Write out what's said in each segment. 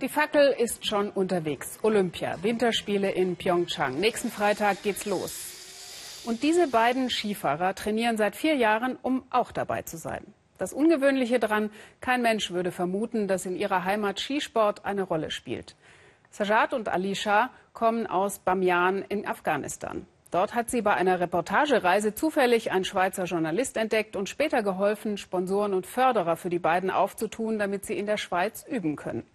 Die Fackel ist schon unterwegs. Olympia, Winterspiele in Pyeongchang. Nächsten Freitag geht's los. Und diese beiden Skifahrer trainieren seit vier Jahren, um auch dabei zu sein. Das Ungewöhnliche daran, kein Mensch würde vermuten, dass in ihrer Heimat Skisport eine Rolle spielt. Sajad und Alisha kommen aus Bamyan in Afghanistan. Dort hat sie bei einer Reportagereise zufällig ein Schweizer Journalist entdeckt und später geholfen, Sponsoren und Förderer für die beiden aufzutun, damit sie in der Schweiz üben können.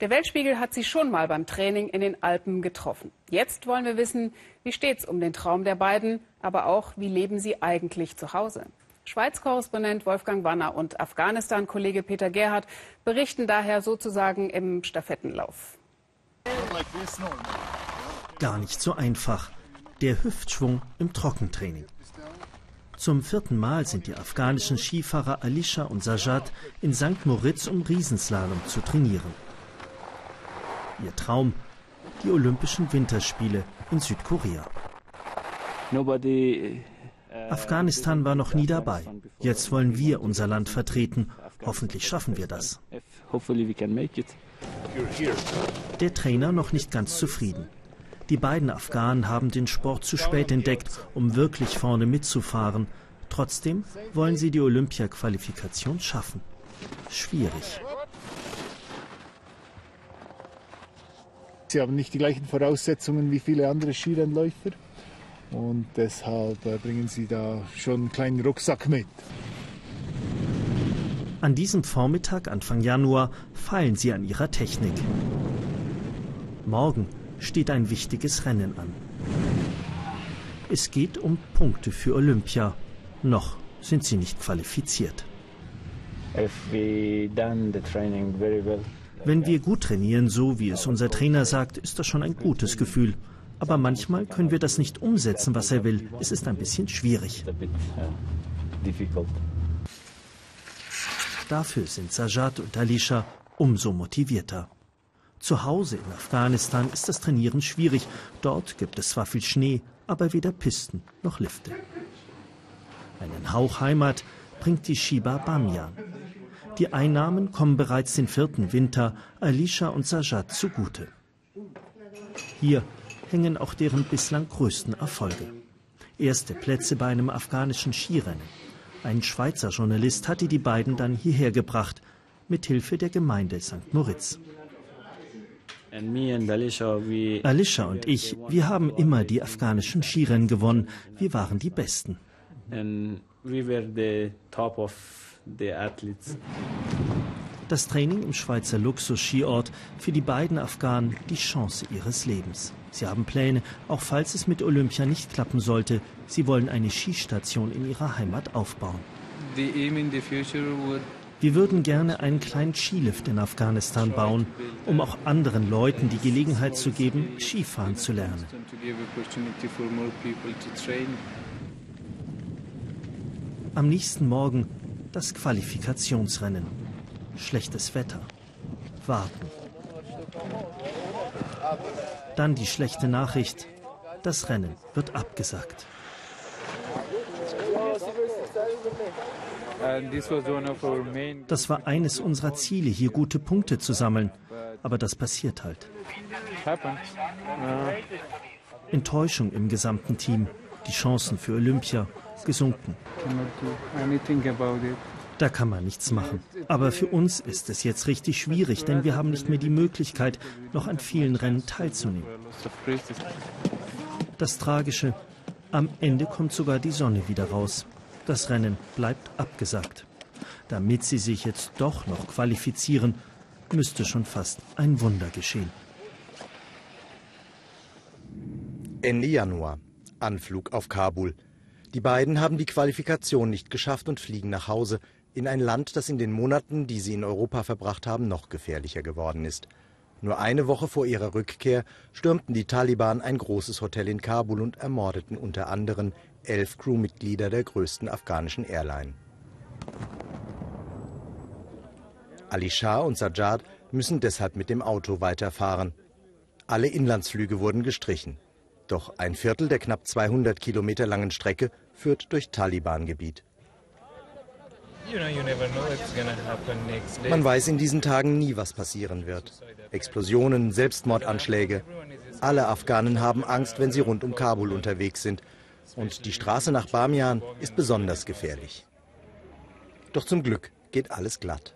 Der Weltspiegel hat sie schon mal beim Training in den Alpen getroffen. Jetzt wollen wir wissen, wie steht's um den Traum der beiden, aber auch, wie leben sie eigentlich zu Hause? Schweiz-Korrespondent Wolfgang Wanner und Afghanistan-Kollege Peter Gerhardt berichten daher sozusagen im Stafettenlauf. Gar nicht so einfach. Der Hüftschwung im Trockentraining. Zum vierten Mal sind die afghanischen Skifahrer Alisha und Sajad in St. Moritz, um Riesenslalom zu trainieren. Ihr Traum, die Olympischen Winterspiele in Südkorea. Afghanistan war noch nie dabei. Jetzt wollen wir unser Land vertreten. Hoffentlich schaffen wir das. Der Trainer noch nicht ganz zufrieden. Die beiden Afghanen haben den Sport zu spät entdeckt, um wirklich vorne mitzufahren. Trotzdem wollen sie die Olympia-Qualifikation schaffen. Schwierig. Sie haben nicht die gleichen Voraussetzungen wie viele andere Skirennläufer und deshalb äh, bringen sie da schon einen kleinen Rucksack mit. An diesem Vormittag Anfang Januar feilen sie an ihrer Technik. Morgen steht ein wichtiges Rennen an. Es geht um Punkte für Olympia. Noch sind sie nicht qualifiziert. Wenn wir gut trainieren, so wie es unser Trainer sagt, ist das schon ein gutes Gefühl. Aber manchmal können wir das nicht umsetzen, was er will. Es ist ein bisschen schwierig. Dafür sind Sajad und Alisha umso motivierter. Zu Hause in Afghanistan ist das Trainieren schwierig. Dort gibt es zwar viel Schnee, aber weder Pisten noch Lifte. Einen Hauch Heimat bringt die Shiba Bamyan. Die Einnahmen kommen bereits den vierten Winter Alisha und Sajad zugute. Hier hängen auch deren bislang größten Erfolge. Erste Plätze bei einem afghanischen Skirennen. Ein Schweizer Journalist hatte die beiden dann hierher gebracht, mit Hilfe der Gemeinde St. Moritz. Alisha und ich, wir haben immer die afghanischen Skirennen gewonnen. Wir waren die Besten. And we were the top of das Training im Schweizer Luxus-Skiort für die beiden Afghanen die Chance ihres Lebens. Sie haben Pläne, auch falls es mit Olympia nicht klappen sollte. Sie wollen eine Skistation in ihrer Heimat aufbauen. Wir würden gerne einen kleinen Skilift in Afghanistan bauen, um auch anderen Leuten die Gelegenheit zu geben, Skifahren zu lernen. Am nächsten Morgen das Qualifikationsrennen. Schlechtes Wetter. Warten. Dann die schlechte Nachricht. Das Rennen wird abgesagt. Das war eines unserer Ziele, hier gute Punkte zu sammeln. Aber das passiert halt. Enttäuschung im gesamten Team. Die Chancen für Olympia gesunken. Da kann man nichts machen. Aber für uns ist es jetzt richtig schwierig, denn wir haben nicht mehr die Möglichkeit, noch an vielen Rennen teilzunehmen. Das Tragische, am Ende kommt sogar die Sonne wieder raus. Das Rennen bleibt abgesagt. Damit sie sich jetzt doch noch qualifizieren, müsste schon fast ein Wunder geschehen. Ende Januar. Anflug auf Kabul. Die beiden haben die Qualifikation nicht geschafft und fliegen nach Hause in ein Land, das in den Monaten, die sie in Europa verbracht haben, noch gefährlicher geworden ist. Nur eine Woche vor ihrer Rückkehr stürmten die Taliban ein großes Hotel in Kabul und ermordeten unter anderem elf Crewmitglieder der größten afghanischen Airline. Ali Shah und Sajjad müssen deshalb mit dem Auto weiterfahren. Alle Inlandsflüge wurden gestrichen. Doch ein Viertel der knapp 200 Kilometer langen Strecke führt durch Taliban-Gebiet. Man weiß in diesen Tagen nie, was passieren wird. Explosionen, Selbstmordanschläge. Alle Afghanen haben Angst, wenn sie rund um Kabul unterwegs sind. Und die Straße nach Bamian ist besonders gefährlich. Doch zum Glück geht alles glatt.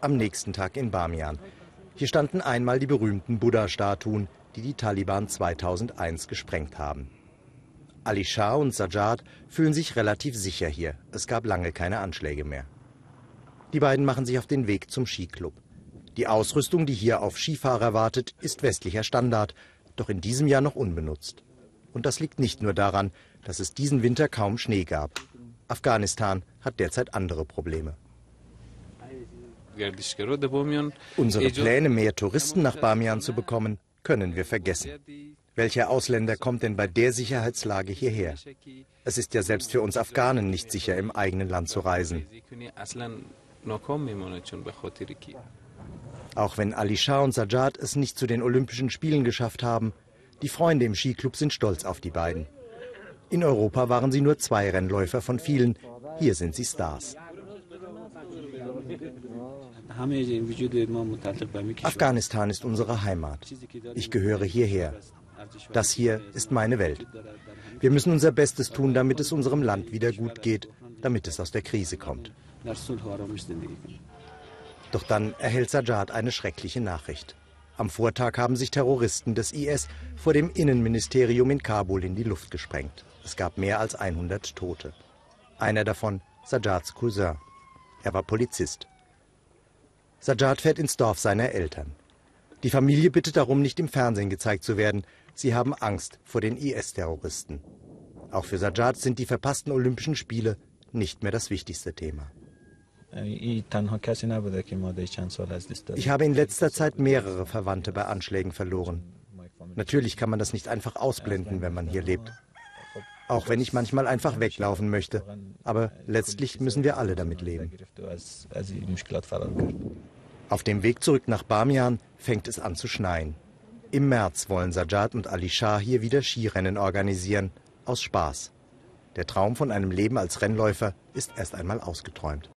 Am nächsten Tag in Bamian. Hier standen einmal die berühmten Buddha-Statuen, die die Taliban 2001 gesprengt haben. Ali Shah und Sajjad fühlen sich relativ sicher hier. Es gab lange keine Anschläge mehr. Die beiden machen sich auf den Weg zum Skiclub. Die Ausrüstung, die hier auf Skifahrer wartet, ist westlicher Standard, doch in diesem Jahr noch unbenutzt. Und das liegt nicht nur daran, dass es diesen Winter kaum Schnee gab. Afghanistan hat derzeit andere Probleme. Unsere Pläne, mehr Touristen nach Bamian zu bekommen, können wir vergessen. Welcher Ausländer kommt denn bei der Sicherheitslage hierher? Es ist ja selbst für uns Afghanen nicht sicher, im eigenen Land zu reisen. Auch wenn Ali Shah und Sajjad es nicht zu den Olympischen Spielen geschafft haben, die Freunde im Skiclub sind stolz auf die beiden. In Europa waren sie nur zwei Rennläufer von vielen. Hier sind sie Stars. Afghanistan ist unsere Heimat. Ich gehöre hierher. Das hier ist meine Welt. Wir müssen unser Bestes tun, damit es unserem Land wieder gut geht, damit es aus der Krise kommt. Doch dann erhält Sajjad eine schreckliche Nachricht. Am Vortag haben sich Terroristen des IS vor dem Innenministerium in Kabul in die Luft gesprengt. Es gab mehr als 100 Tote. Einer davon Sajjads Cousin. Er war Polizist. Sajjad fährt ins Dorf seiner Eltern. Die Familie bittet darum, nicht im Fernsehen gezeigt zu werden. Sie haben Angst vor den IS-Terroristen. Auch für Sajjad sind die verpassten Olympischen Spiele nicht mehr das wichtigste Thema. Ich habe in letzter Zeit mehrere Verwandte bei Anschlägen verloren. Natürlich kann man das nicht einfach ausblenden, wenn man hier lebt. Auch wenn ich manchmal einfach weglaufen möchte. Aber letztlich müssen wir alle damit leben. Auf dem Weg zurück nach Bamian fängt es an zu schneien. Im März wollen Sajjad und Ali Shah hier wieder Skirennen organisieren, aus Spaß. Der Traum von einem Leben als Rennläufer ist erst einmal ausgeträumt.